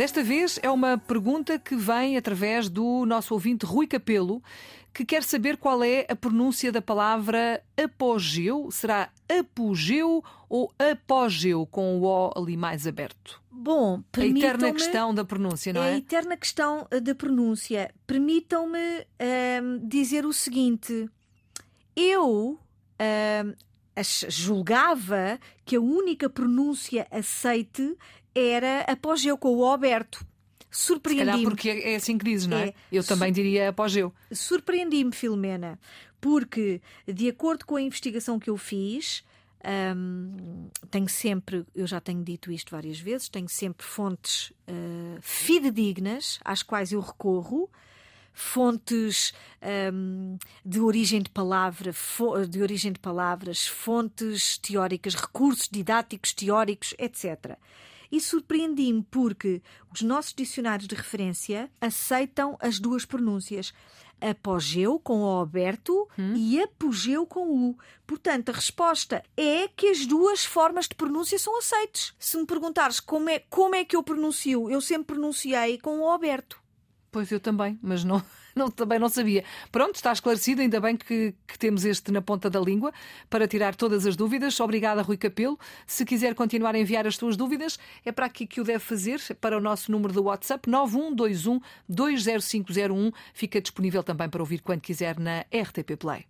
Desta vez é uma pergunta que vem através do nosso ouvinte Rui Capelo, que quer saber qual é a pronúncia da palavra apogeu. Será apogeu ou apogeu, com o O ali mais aberto? Bom, A eterna questão da pronúncia, não é é? a eterna questão eh, da pronúncia. Permitam-me ahm, dizer o seguinte: eu ach- julgava que a única pronúncia aceite era apogeu com o O aberto. Se calhar Surpreendi-me. porque é assim que dizes, não é? É. Eu também diria apogeu. Surpreendi-me, Filomena, porque, de acordo com a investigação que eu fiz, hum, tenho sempre, eu já tenho dito isto várias vezes, tenho sempre fontes eh, fidedignas às quais eu recorro. Fontes hum, de origem de palavra, de origem de palavras, fontes teóricas, recursos didáticos teóricos, etc. E surpreendi-me porque os nossos dicionários de referência aceitam as duas pronúncias. Apogeu com O aberto e apogeu com U. Portanto, a resposta é que as duas formas de pronúncia são aceites. Se me perguntares como é, como é que eu pronuncio, eu sempre pronunciei com O aberto. Pois eu também, mas não, não, também não sabia. Pronto, está esclarecido, ainda bem que, que temos este na ponta da língua para tirar todas as dúvidas. Obrigada, Rui Capelo. Se quiser continuar a enviar as suas dúvidas, é para aqui que o deve fazer, para o nosso número do WhatsApp 9121 20501. Fica disponível também para ouvir quando quiser na RTP Play.